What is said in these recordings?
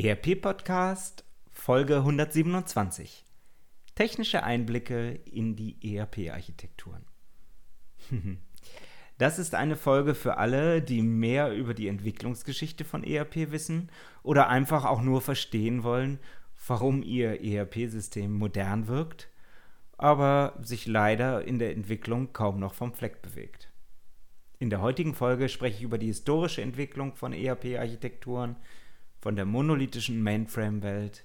ERP Podcast Folge 127. Technische Einblicke in die ERP-Architekturen. Das ist eine Folge für alle, die mehr über die Entwicklungsgeschichte von ERP wissen oder einfach auch nur verstehen wollen, warum ihr ERP-System modern wirkt, aber sich leider in der Entwicklung kaum noch vom Fleck bewegt. In der heutigen Folge spreche ich über die historische Entwicklung von ERP-Architekturen, von der monolithischen Mainframe-Welt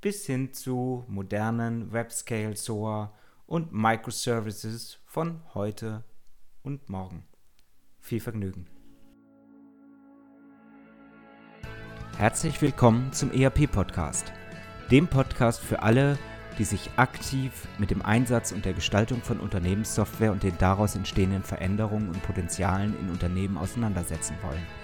bis hin zu modernen Webscale SOA und Microservices von heute und morgen. Viel Vergnügen. Herzlich willkommen zum ERP-Podcast, dem Podcast für alle, die sich aktiv mit dem Einsatz und der Gestaltung von Unternehmenssoftware und den daraus entstehenden Veränderungen und Potenzialen in Unternehmen auseinandersetzen wollen.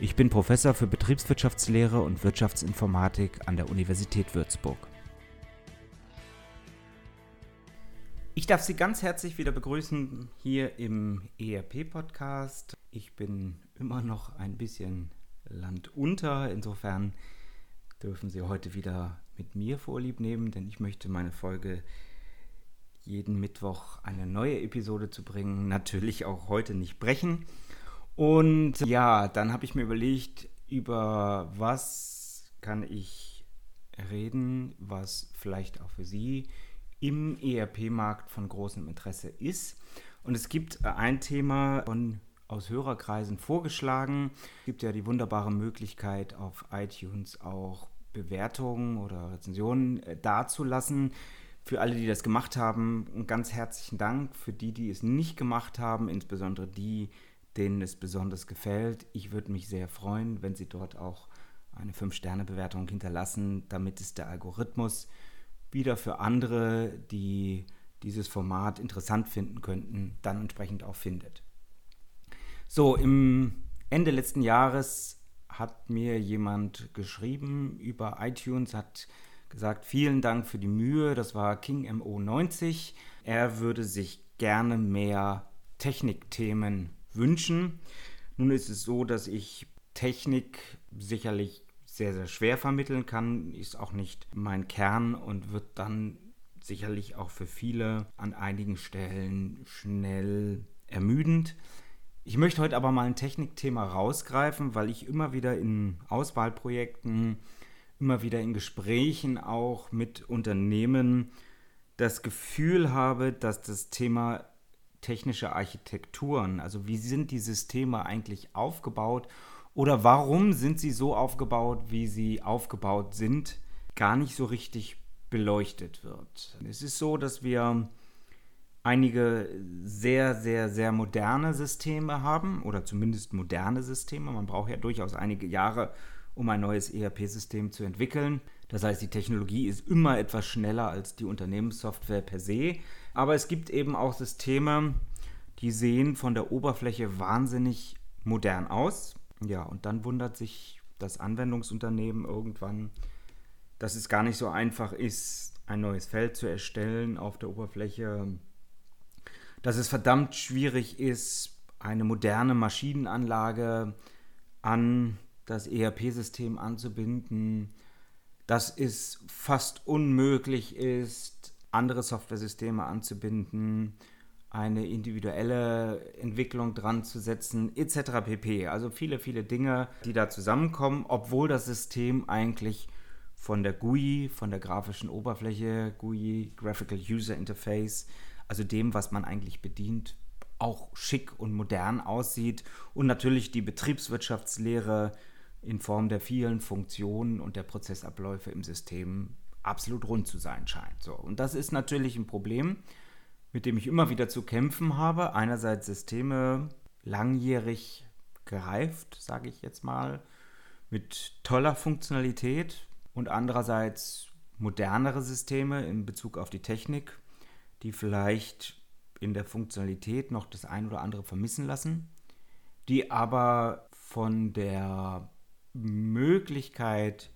Ich bin Professor für Betriebswirtschaftslehre und Wirtschaftsinformatik an der Universität Würzburg. Ich darf Sie ganz herzlich wieder begrüßen hier im ERP-Podcast. Ich bin immer noch ein bisschen landunter, insofern dürfen Sie heute wieder mit mir vorlieb nehmen, denn ich möchte meine Folge jeden Mittwoch eine neue Episode zu bringen, natürlich auch heute nicht brechen. Und ja, dann habe ich mir überlegt, über was kann ich reden, was vielleicht auch für Sie im ERP-Markt von großem Interesse ist. Und es gibt ein Thema von aus Hörerkreisen vorgeschlagen. Es gibt ja die wunderbare Möglichkeit, auf iTunes auch Bewertungen oder Rezensionen äh, dazulassen. Für alle, die das gemacht haben, einen ganz herzlichen Dank. Für die, die es nicht gemacht haben, insbesondere die, denen es besonders gefällt. Ich würde mich sehr freuen, wenn Sie dort auch eine 5-Sterne-Bewertung hinterlassen, damit es der Algorithmus wieder für andere, die dieses Format interessant finden könnten, dann entsprechend auch findet. So, im Ende letzten Jahres hat mir jemand geschrieben über iTunes, hat gesagt, vielen Dank für die Mühe, das war King MO90. Er würde sich gerne mehr Technikthemen wünschen. Nun ist es so, dass ich Technik sicherlich sehr, sehr schwer vermitteln kann, ist auch nicht mein Kern und wird dann sicherlich auch für viele an einigen Stellen schnell ermüdend. Ich möchte heute aber mal ein Technikthema rausgreifen, weil ich immer wieder in Auswahlprojekten, immer wieder in Gesprächen auch mit Unternehmen das Gefühl habe, dass das Thema technische Architekturen? Also wie sind die Systeme eigentlich aufgebaut oder warum sind sie so aufgebaut, wie sie aufgebaut sind, gar nicht so richtig beleuchtet wird. Es ist so, dass wir einige sehr, sehr, sehr moderne Systeme haben oder zumindest moderne Systeme. Man braucht ja durchaus einige Jahre, um ein neues ERP-System zu entwickeln. Das heißt, die Technologie ist immer etwas schneller als die Unternehmenssoftware per se. Aber es gibt eben auch Systeme, die sehen von der Oberfläche wahnsinnig modern aus. Ja, und dann wundert sich das Anwendungsunternehmen irgendwann, dass es gar nicht so einfach ist, ein neues Feld zu erstellen auf der Oberfläche, dass es verdammt schwierig ist, eine moderne Maschinenanlage an das ERP-System anzubinden, dass es fast unmöglich ist, andere Softwaresysteme anzubinden, eine individuelle Entwicklung dran zu setzen, etc. pp. Also viele, viele Dinge, die da zusammenkommen, obwohl das System eigentlich von der GUI, von der grafischen Oberfläche, GUI, Graphical User Interface, also dem, was man eigentlich bedient, auch schick und modern aussieht und natürlich die Betriebswirtschaftslehre in Form der vielen Funktionen und der Prozessabläufe im System absolut rund zu sein scheint. So, und das ist natürlich ein Problem, mit dem ich immer wieder zu kämpfen habe. Einerseits Systeme langjährig gereift, sage ich jetzt mal, mit toller Funktionalität und andererseits modernere Systeme in Bezug auf die Technik, die vielleicht in der Funktionalität noch das ein oder andere vermissen lassen, die aber von der Möglichkeit,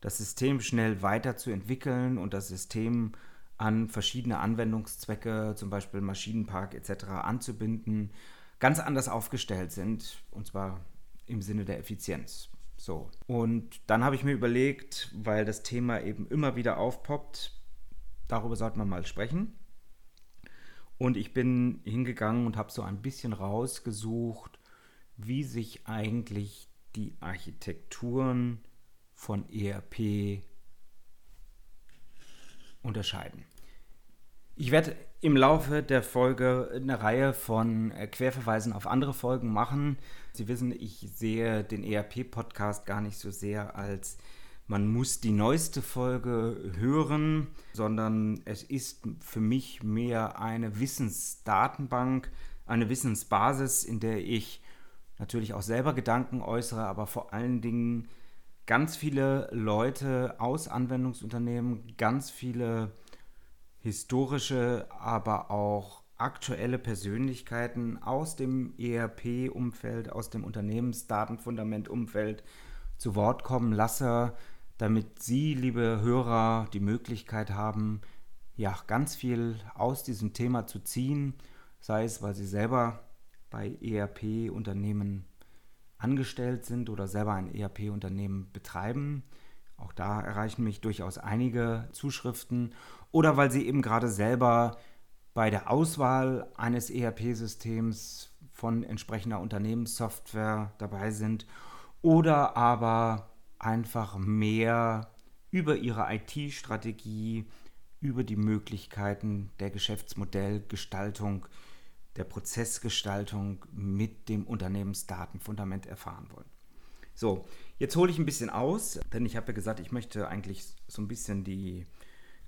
das System schnell weiterzuentwickeln und das System an verschiedene Anwendungszwecke, zum Beispiel Maschinenpark etc. anzubinden, ganz anders aufgestellt sind, und zwar im Sinne der Effizienz. So. Und dann habe ich mir überlegt, weil das Thema eben immer wieder aufpoppt, darüber sollte man mal sprechen. Und ich bin hingegangen und habe so ein bisschen rausgesucht, wie sich eigentlich die Architekturen von ERP unterscheiden. Ich werde im Laufe der Folge eine Reihe von äh, Querverweisen auf andere Folgen machen. Sie wissen, ich sehe den ERP-Podcast gar nicht so sehr als man muss die neueste Folge hören, sondern es ist für mich mehr eine Wissensdatenbank, eine Wissensbasis, in der ich natürlich auch selber Gedanken äußere, aber vor allen Dingen ganz viele Leute aus Anwendungsunternehmen, ganz viele historische, aber auch aktuelle Persönlichkeiten aus dem ERP-Umfeld, aus dem Unternehmensdatenfundament-Umfeld zu Wort kommen. Lasse, damit Sie, liebe Hörer, die Möglichkeit haben, ja, ganz viel aus diesem Thema zu ziehen, sei es, weil Sie selber bei ERP-Unternehmen angestellt sind oder selber ein ERP-Unternehmen betreiben. Auch da erreichen mich durchaus einige Zuschriften. Oder weil Sie eben gerade selber bei der Auswahl eines ERP-Systems von entsprechender Unternehmenssoftware dabei sind. Oder aber einfach mehr über Ihre IT-Strategie, über die Möglichkeiten der Geschäftsmodellgestaltung der Prozessgestaltung mit dem Unternehmensdatenfundament erfahren wollen. So, jetzt hole ich ein bisschen aus, denn ich habe ja gesagt, ich möchte eigentlich so ein bisschen die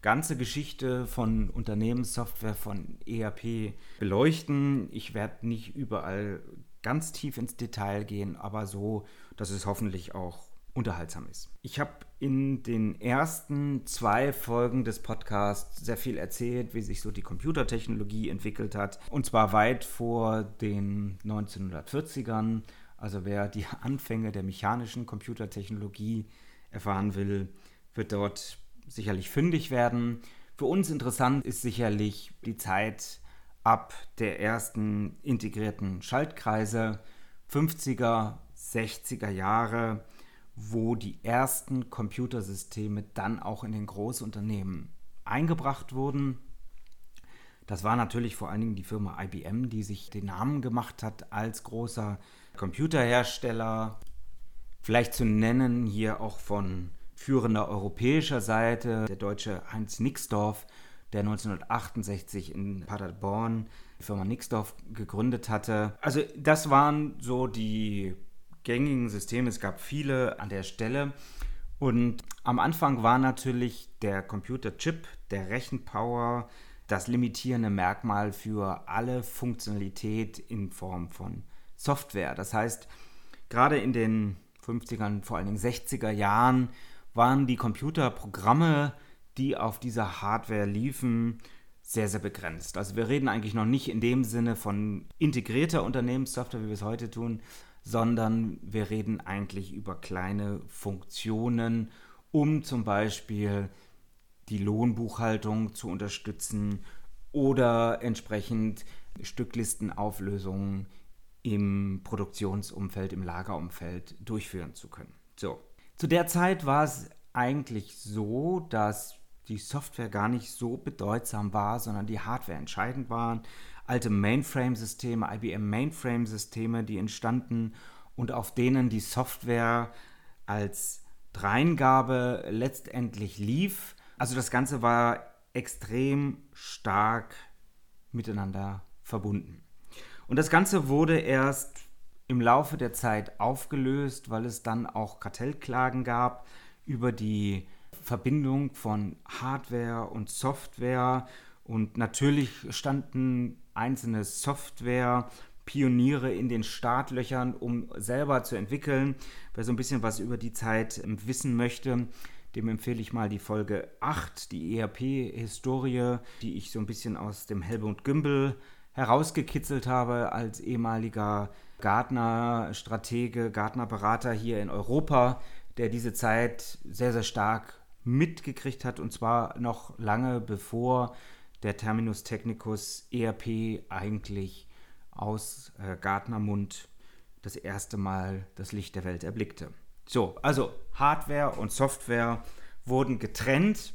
ganze Geschichte von Unternehmenssoftware, von ERP beleuchten. Ich werde nicht überall ganz tief ins Detail gehen, aber so, dass es hoffentlich auch unterhaltsam ist. Ich habe in den ersten zwei Folgen des Podcasts sehr viel erzählt, wie sich so die Computertechnologie entwickelt hat. Und zwar weit vor den 1940ern. Also wer die Anfänge der mechanischen Computertechnologie erfahren will, wird dort sicherlich fündig werden. Für uns interessant ist sicherlich die Zeit ab der ersten integrierten Schaltkreise, 50er, 60er Jahre wo die ersten Computersysteme dann auch in den Großunternehmen eingebracht wurden. Das war natürlich vor allen Dingen die Firma IBM, die sich den Namen gemacht hat als großer Computerhersteller. Vielleicht zu nennen hier auch von führender europäischer Seite der deutsche Heinz Nixdorf, der 1968 in Paderborn die Firma Nixdorf gegründet hatte. Also das waren so die gängigen Systeme. Es gab viele an der Stelle. Und am Anfang war natürlich der Computerchip, der Rechenpower, das limitierende Merkmal für alle Funktionalität in Form von Software. Das heißt, gerade in den 50ern, vor allen Dingen 60er Jahren, waren die Computerprogramme, die auf dieser Hardware liefen, sehr, sehr begrenzt. Also wir reden eigentlich noch nicht in dem Sinne von integrierter Unternehmenssoftware, wie wir es heute tun, sondern wir reden eigentlich über kleine Funktionen, um zum Beispiel die Lohnbuchhaltung zu unterstützen oder entsprechend Stücklistenauflösungen im Produktionsumfeld, im Lagerumfeld durchführen zu können. So. Zu der Zeit war es eigentlich so, dass die Software gar nicht so bedeutsam war, sondern die Hardware entscheidend war alte Mainframe-Systeme, IBM Mainframe-Systeme, die entstanden und auf denen die Software als Dreingabe letztendlich lief. Also das Ganze war extrem stark miteinander verbunden. Und das Ganze wurde erst im Laufe der Zeit aufgelöst, weil es dann auch Kartellklagen gab über die Verbindung von Hardware und Software. Und natürlich standen einzelne Software, Pioniere in den Startlöchern, um selber zu entwickeln. Wer so ein bisschen was über die Zeit wissen möchte, dem empfehle ich mal die Folge 8, die ERP-Historie, die ich so ein bisschen aus dem Helmut Gümbel herausgekitzelt habe als ehemaliger Gartner-Stratege, Gartner-Berater hier in Europa, der diese Zeit sehr, sehr stark mitgekriegt hat und zwar noch lange bevor der Terminus technicus ERP eigentlich aus äh, Gartnermund das erste Mal das Licht der Welt erblickte. So, also Hardware und Software wurden getrennt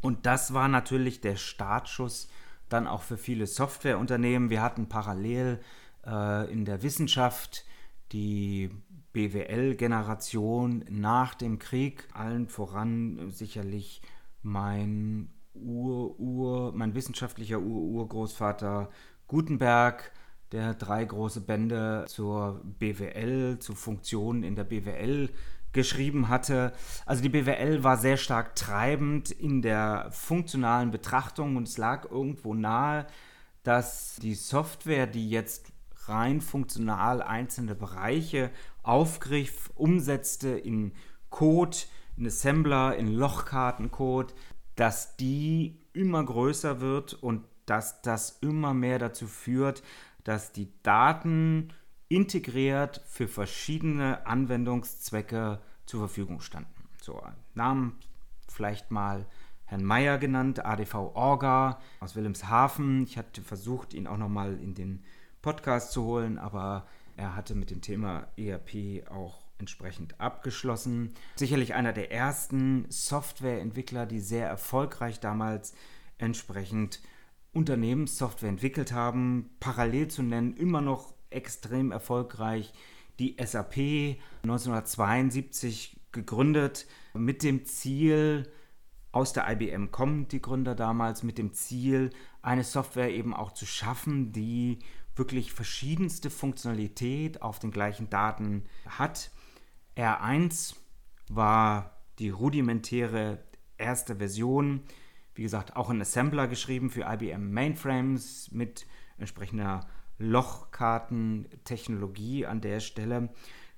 und das war natürlich der Startschuss dann auch für viele Softwareunternehmen. Wir hatten parallel äh, in der Wissenschaft die BWL-Generation nach dem Krieg, allen voran sicherlich mein Ur-Ur, mein wissenschaftlicher Ur-Urgroßvater Gutenberg, der drei große Bände zur BWL, zu Funktionen in der BWL geschrieben hatte. Also die BWL war sehr stark treibend in der funktionalen Betrachtung und es lag irgendwo nahe, dass die Software, die jetzt rein funktional einzelne Bereiche aufgriff, umsetzte in Code, in Assembler, in Lochkartencode, dass die immer größer wird und dass das immer mehr dazu führt, dass die Daten integriert für verschiedene Anwendungszwecke zur Verfügung standen. So, Namen vielleicht mal Herrn Meyer genannt, ADV Orga aus Wilhelmshaven. Ich hatte versucht, ihn auch nochmal in den Podcast zu holen, aber er hatte mit dem Thema ERP auch entsprechend abgeschlossen. Sicherlich einer der ersten Softwareentwickler, die sehr erfolgreich damals entsprechend Unternehmenssoftware entwickelt haben. Parallel zu nennen, immer noch extrem erfolgreich die SAP 1972 gegründet mit dem Ziel, aus der IBM kommen die Gründer damals mit dem Ziel, eine Software eben auch zu schaffen, die wirklich verschiedenste Funktionalität auf den gleichen Daten hat. R1 war die rudimentäre erste Version, wie gesagt, auch in Assembler geschrieben für IBM Mainframes mit entsprechender Lochkartentechnologie an der Stelle.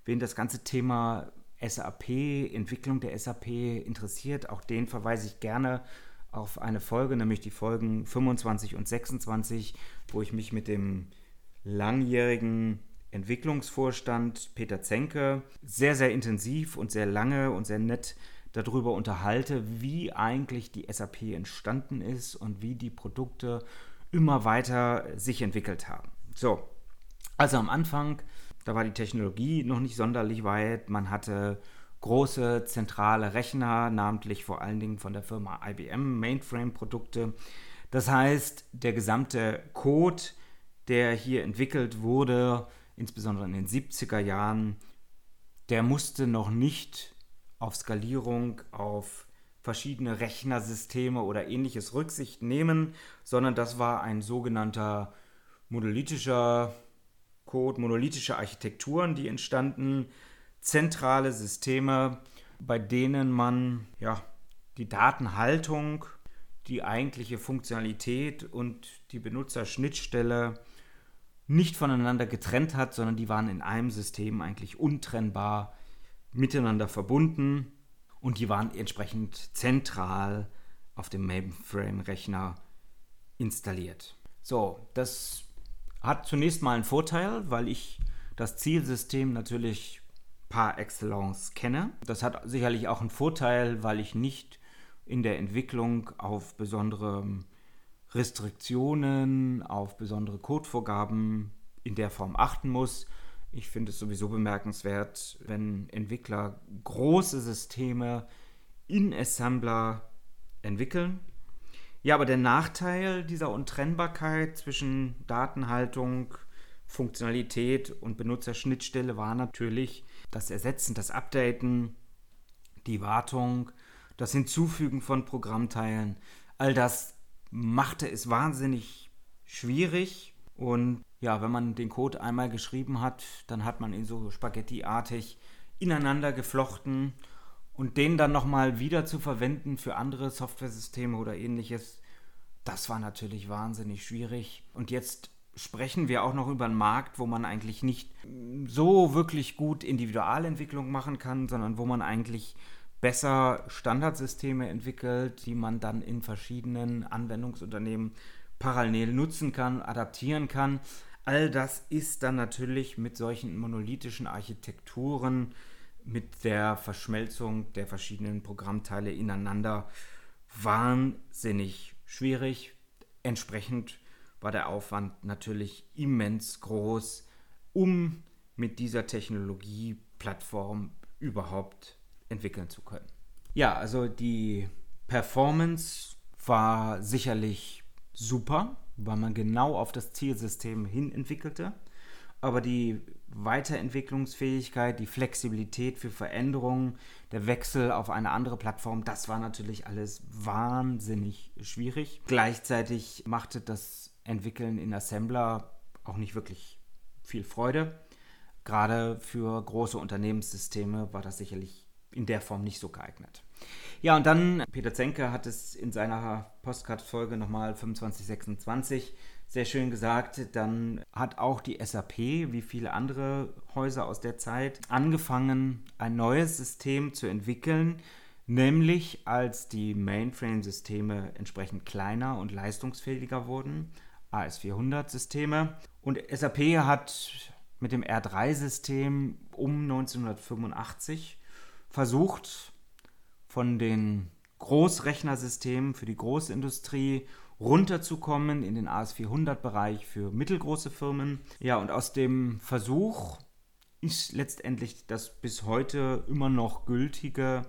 Wen das ganze Thema SAP, Entwicklung der SAP interessiert, auch den verweise ich gerne auf eine Folge, nämlich die Folgen 25 und 26, wo ich mich mit dem langjährigen Entwicklungsvorstand Peter Zenke sehr, sehr intensiv und sehr lange und sehr nett darüber unterhalte, wie eigentlich die SAP entstanden ist und wie die Produkte immer weiter sich entwickelt haben. So, also am Anfang, da war die Technologie noch nicht sonderlich weit. Man hatte große zentrale Rechner, namentlich vor allen Dingen von der Firma IBM, Mainframe-Produkte. Das heißt, der gesamte Code, der hier entwickelt wurde, insbesondere in den 70er Jahren, der musste noch nicht auf Skalierung, auf verschiedene Rechnersysteme oder ähnliches Rücksicht nehmen, sondern das war ein sogenannter monolithischer Code, monolithische Architekturen, die entstanden, zentrale Systeme, bei denen man ja, die Datenhaltung, die eigentliche Funktionalität und die Benutzerschnittstelle nicht voneinander getrennt hat, sondern die waren in einem System eigentlich untrennbar miteinander verbunden und die waren entsprechend zentral auf dem Mainframe-Rechner installiert. So, das hat zunächst mal einen Vorteil, weil ich das Zielsystem natürlich par excellence kenne. Das hat sicherlich auch einen Vorteil, weil ich nicht in der Entwicklung auf besondere Restriktionen, auf besondere Codevorgaben in der Form achten muss. Ich finde es sowieso bemerkenswert, wenn Entwickler große Systeme in Assembler entwickeln. Ja, aber der Nachteil dieser Untrennbarkeit zwischen Datenhaltung, Funktionalität und Benutzerschnittstelle war natürlich das Ersetzen, das Updaten, die Wartung, das Hinzufügen von Programmteilen. All das machte es wahnsinnig schwierig. Und ja, wenn man den Code einmal geschrieben hat, dann hat man ihn so spaghettiartig ineinander geflochten und den dann nochmal wieder zu verwenden für andere Softwaresysteme oder ähnliches, das war natürlich wahnsinnig schwierig. Und jetzt sprechen wir auch noch über einen Markt, wo man eigentlich nicht so wirklich gut Individualentwicklung machen kann, sondern wo man eigentlich besser Standardsysteme entwickelt, die man dann in verschiedenen Anwendungsunternehmen parallel nutzen kann, adaptieren kann. All das ist dann natürlich mit solchen monolithischen Architekturen, mit der Verschmelzung der verschiedenen Programmteile ineinander wahnsinnig schwierig. Entsprechend war der Aufwand natürlich immens groß, um mit dieser Technologieplattform überhaupt entwickeln zu können. Ja, also die Performance war sicherlich super, weil man genau auf das Zielsystem hin entwickelte. Aber die Weiterentwicklungsfähigkeit, die Flexibilität für Veränderungen, der Wechsel auf eine andere Plattform, das war natürlich alles wahnsinnig schwierig. Gleichzeitig machte das Entwickeln in Assembler auch nicht wirklich viel Freude. Gerade für große Unternehmenssysteme war das sicherlich in der Form nicht so geeignet. Ja, und dann, Peter Zenke hat es in seiner Postcard-Folge nochmal 2526 sehr schön gesagt, dann hat auch die SAP, wie viele andere Häuser aus der Zeit, angefangen, ein neues System zu entwickeln, nämlich als die Mainframe-Systeme entsprechend kleiner und leistungsfähiger wurden, AS400-Systeme. Und SAP hat mit dem R3-System um 1985 versucht, von den Großrechnersystemen für die Großindustrie runterzukommen in den AS400-Bereich für mittelgroße Firmen. Ja, und aus dem Versuch ist letztendlich das bis heute immer noch gültige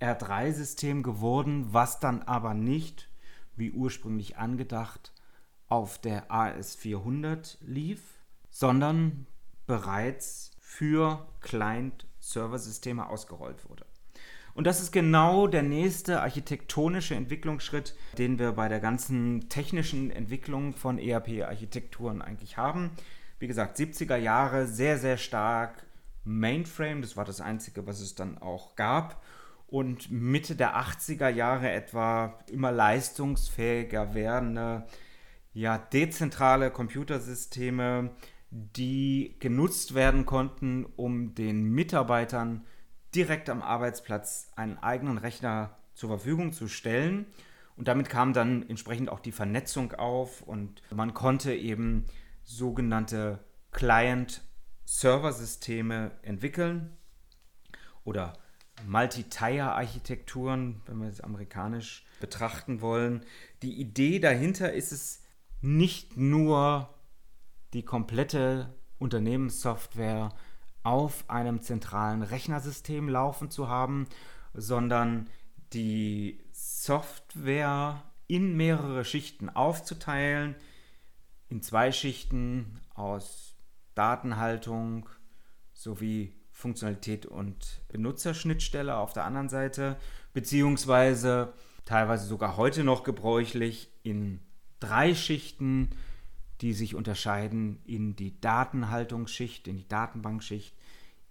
R3-System geworden, was dann aber nicht, wie ursprünglich angedacht, auf der AS400 lief, sondern bereits für Client-Server-Systeme ausgerollt wurde. Und das ist genau der nächste architektonische Entwicklungsschritt, den wir bei der ganzen technischen Entwicklung von ERP-Architekturen eigentlich haben. Wie gesagt, 70er Jahre sehr, sehr stark Mainframe, das war das Einzige, was es dann auch gab. Und Mitte der 80er Jahre etwa immer leistungsfähiger werdende, ja, dezentrale Computersysteme, die genutzt werden konnten, um den Mitarbeitern direkt am Arbeitsplatz einen eigenen Rechner zur Verfügung zu stellen. Und damit kam dann entsprechend auch die Vernetzung auf und man konnte eben sogenannte Client-Server-Systeme entwickeln oder Multi-Tier-Architekturen, wenn wir es amerikanisch betrachten wollen. Die Idee dahinter ist es nicht nur die komplette Unternehmenssoftware auf einem zentralen Rechnersystem laufen zu haben, sondern die Software in mehrere Schichten aufzuteilen, in zwei Schichten aus Datenhaltung sowie Funktionalität und Benutzerschnittstelle auf der anderen Seite, beziehungsweise teilweise sogar heute noch gebräuchlich in drei Schichten die sich unterscheiden in die Datenhaltungsschicht, in die Datenbankschicht,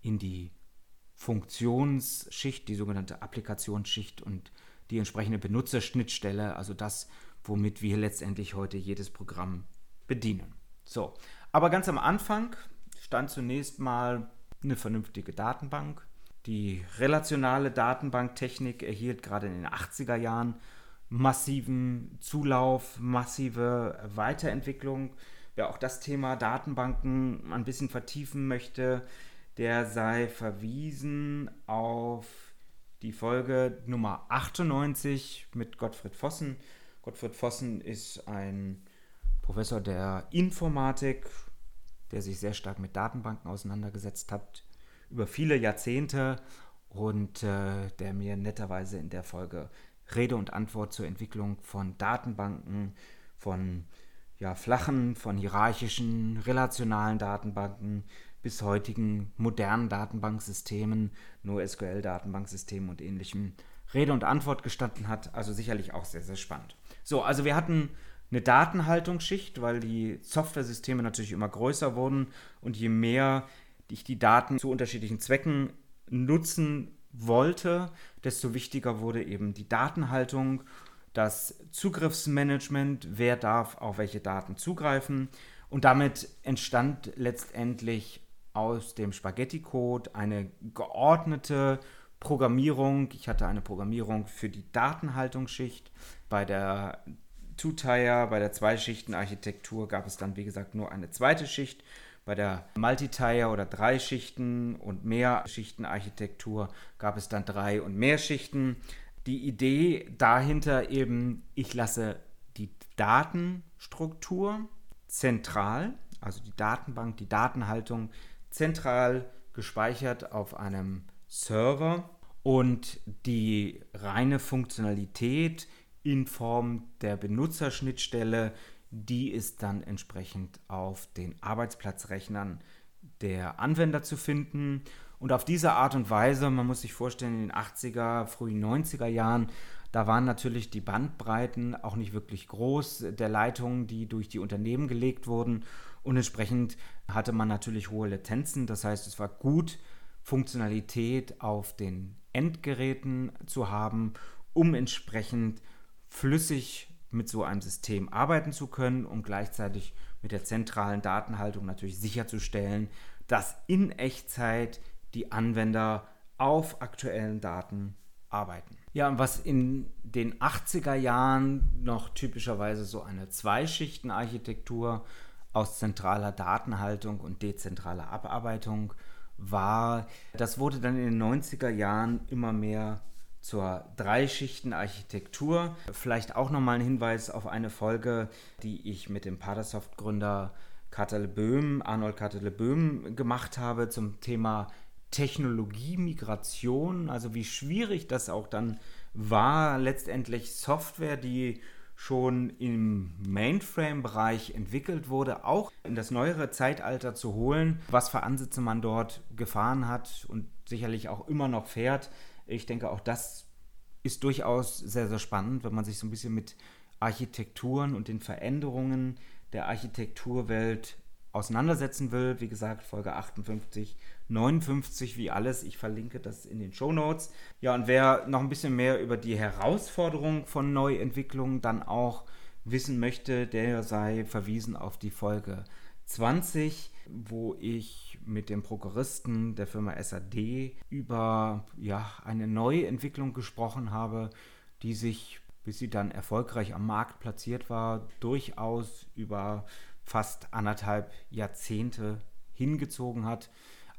in die Funktionsschicht, die sogenannte Applikationsschicht und die entsprechende Benutzerschnittstelle, also das, womit wir letztendlich heute jedes Programm bedienen. So, aber ganz am Anfang stand zunächst mal eine vernünftige Datenbank. Die relationale Datenbanktechnik erhielt gerade in den 80er Jahren massiven Zulauf, massive Weiterentwicklung. Wer auch das Thema Datenbanken ein bisschen vertiefen möchte, der sei verwiesen auf die Folge Nummer 98 mit Gottfried Vossen. Gottfried Vossen ist ein Professor der Informatik, der sich sehr stark mit Datenbanken auseinandergesetzt hat, über viele Jahrzehnte und äh, der mir netterweise in der Folge Rede und Antwort zur Entwicklung von Datenbanken, von ja, flachen, von hierarchischen, relationalen Datenbanken bis heutigen modernen Datenbanksystemen, NoSQL-Datenbanksystemen und ähnlichem Rede und Antwort gestanden hat. Also sicherlich auch sehr, sehr spannend. So, also wir hatten eine Datenhaltungsschicht, weil die Software-Systeme natürlich immer größer wurden und je mehr ich die Daten zu unterschiedlichen Zwecken nutzen wollte, desto wichtiger wurde eben die Datenhaltung, das Zugriffsmanagement, wer darf auf welche Daten zugreifen. Und damit entstand letztendlich aus dem Spaghetti-Code eine geordnete Programmierung. Ich hatte eine Programmierung für die Datenhaltungsschicht. Bei der Two-Tier, bei der Zwei-Schichten-Architektur gab es dann, wie gesagt, nur eine zweite Schicht. Bei der Multi-Tier oder drei Schichten und mehr Schichten-Architektur gab es dann drei und mehr Schichten. Die Idee dahinter eben, ich lasse die Datenstruktur zentral, also die Datenbank, die Datenhaltung zentral gespeichert auf einem Server und die reine Funktionalität in Form der Benutzerschnittstelle, die ist dann entsprechend auf den Arbeitsplatzrechnern der Anwender zu finden. Und auf diese Art und Weise, man muss sich vorstellen, in den 80er, frühen 90er Jahren, da waren natürlich die Bandbreiten auch nicht wirklich groß der Leitungen, die durch die Unternehmen gelegt wurden. Und entsprechend hatte man natürlich hohe Latenzen. Das heißt, es war gut, Funktionalität auf den Endgeräten zu haben, um entsprechend flüssig mit so einem System arbeiten zu können und gleichzeitig mit der zentralen Datenhaltung natürlich sicherzustellen, dass in Echtzeit die Anwender auf aktuellen Daten arbeiten. Ja, und was in den 80er Jahren noch typischerweise so eine Zweischichtenarchitektur aus zentraler Datenhaltung und dezentraler Abarbeitung war, das wurde dann in den 90er Jahren immer mehr zur Dreischichtenarchitektur. Vielleicht auch nochmal ein Hinweis auf eine Folge, die ich mit dem Padersoft-Gründer Katele Böhm, Arnold Katele Böhm gemacht habe zum Thema Technologiemigration, also wie schwierig das auch dann war, letztendlich Software, die schon im Mainframe-Bereich entwickelt wurde, auch in das neuere Zeitalter zu holen, was für Ansätze man dort gefahren hat und sicherlich auch immer noch fährt. Ich denke, auch das ist durchaus sehr, sehr spannend, wenn man sich so ein bisschen mit Architekturen und den Veränderungen der Architekturwelt auseinandersetzen will. Wie gesagt, Folge 58 59 wie alles. Ich verlinke das in den Show Notes. Ja, und wer noch ein bisschen mehr über die Herausforderung von Neuentwicklungen dann auch wissen möchte, der sei verwiesen auf die Folge 20, wo ich mit dem Prokuristen der Firma SAD über ja, eine Neuentwicklung gesprochen habe, die sich, bis sie dann erfolgreich am Markt platziert war, durchaus über fast anderthalb Jahrzehnte hingezogen hat.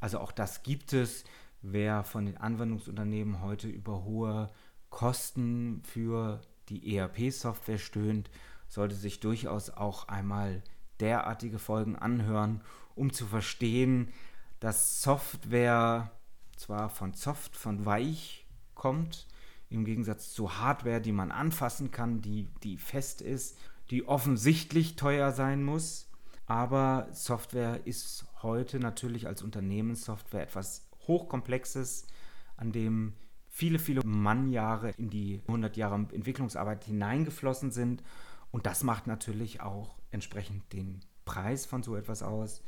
Also auch das gibt es. Wer von den Anwendungsunternehmen heute über hohe Kosten für die ERP-Software stöhnt, sollte sich durchaus auch einmal derartige Folgen anhören, um zu verstehen, dass Software zwar von soft, von weich kommt, im Gegensatz zu Hardware, die man anfassen kann, die, die fest ist, die offensichtlich teuer sein muss, aber Software ist heute natürlich als Unternehmenssoftware etwas Hochkomplexes, an dem viele, viele Mannjahre in die 100 Jahre Entwicklungsarbeit hineingeflossen sind. Und das macht natürlich auch entsprechend den Preis von so etwas aus.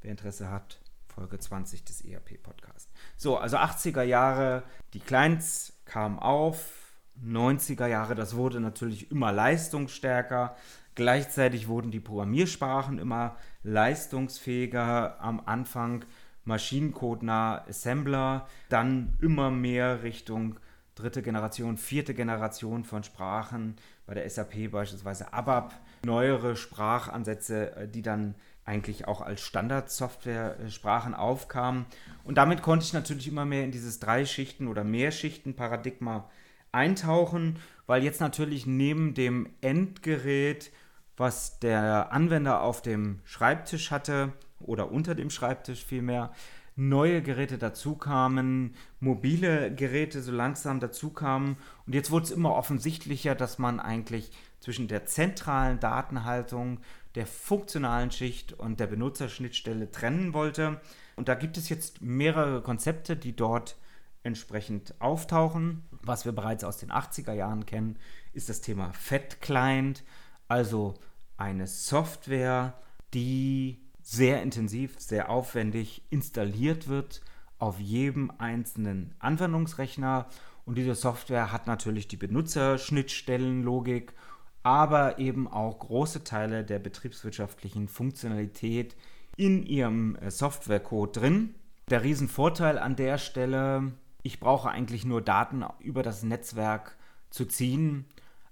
Wer Interesse hat, Folge 20 des ERP-Podcasts. So, also 80er Jahre, die Clients kamen auf. 90er Jahre, das wurde natürlich immer leistungsstärker. Gleichzeitig wurden die Programmiersprachen immer leistungsfähiger. Am Anfang maschinencode Assembler, dann immer mehr Richtung dritte Generation, vierte Generation von Sprachen, bei der SAP beispielsweise ABAP, neuere Sprachansätze, äh, die dann eigentlich auch als Standardsoftware-Sprachen aufkamen. Und damit konnte ich natürlich immer mehr in dieses Drei-Schichten- oder Mehrschichten-Paradigma eintauchen, weil jetzt natürlich neben dem Endgerät was der Anwender auf dem Schreibtisch hatte oder unter dem Schreibtisch vielmehr, neue Geräte dazukamen, mobile Geräte so langsam dazukamen und jetzt wurde es immer offensichtlicher, dass man eigentlich zwischen der zentralen Datenhaltung, der funktionalen Schicht und der Benutzerschnittstelle trennen wollte. Und da gibt es jetzt mehrere Konzepte, die dort entsprechend auftauchen. Was wir bereits aus den 80er Jahren kennen, ist das Thema Fat Client. Also eine Software, die sehr intensiv, sehr aufwendig installiert wird auf jedem einzelnen Anwendungsrechner. Und diese Software hat natürlich die Benutzerschnittstellenlogik, aber eben auch große Teile der betriebswirtschaftlichen Funktionalität in ihrem äh, Softwarecode drin. Der Riesenvorteil an der Stelle Ich brauche eigentlich nur Daten über das Netzwerk zu ziehen.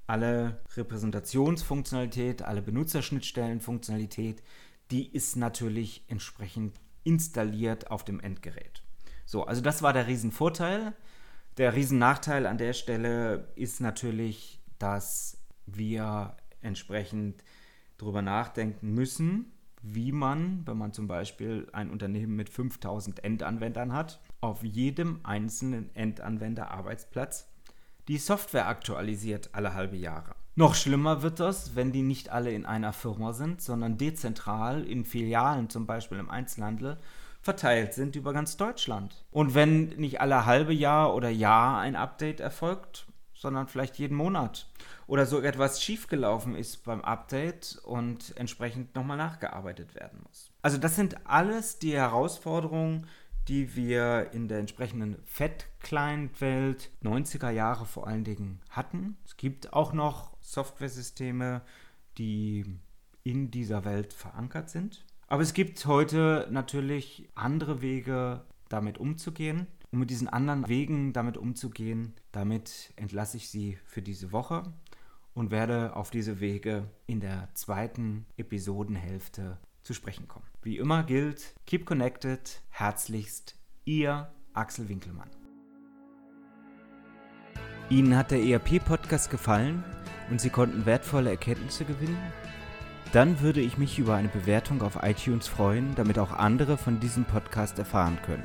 Alle Repräsentationsfunktionalität, alle Benutzerschnittstellenfunktionalität, die ist natürlich entsprechend installiert auf dem Endgerät. So, also das war der Riesenvorteil. Der Riesennachteil an der Stelle ist natürlich, dass wir entsprechend darüber nachdenken müssen, wie man, wenn man zum Beispiel ein Unternehmen mit 5000 Endanwendern hat, auf jedem einzelnen Endanwender-Arbeitsplatz die Software aktualisiert alle halbe Jahre. Noch schlimmer wird das, wenn die nicht alle in einer Firma sind, sondern dezentral in Filialen, zum Beispiel im Einzelhandel, verteilt sind über ganz Deutschland. Und wenn nicht alle halbe Jahr oder Jahr ein Update erfolgt, sondern vielleicht jeden Monat. Oder so etwas schiefgelaufen ist beim Update und entsprechend nochmal nachgearbeitet werden muss. Also das sind alles die Herausforderungen, die wir in der entsprechenden Fett-Client-Welt 90er Jahre vor allen Dingen hatten. Es gibt auch noch Softwaresysteme, die in dieser Welt verankert sind. Aber es gibt heute natürlich andere Wege, damit umzugehen. Und mit diesen anderen Wegen damit umzugehen, damit entlasse ich Sie für diese Woche und werde auf diese Wege in der zweiten Episodenhälfte zu sprechen kommen. Wie immer gilt, keep connected, herzlichst, Ihr Axel Winkelmann. Ihnen hat der ERP-Podcast gefallen und Sie konnten wertvolle Erkenntnisse gewinnen? Dann würde ich mich über eine Bewertung auf iTunes freuen, damit auch andere von diesem Podcast erfahren können.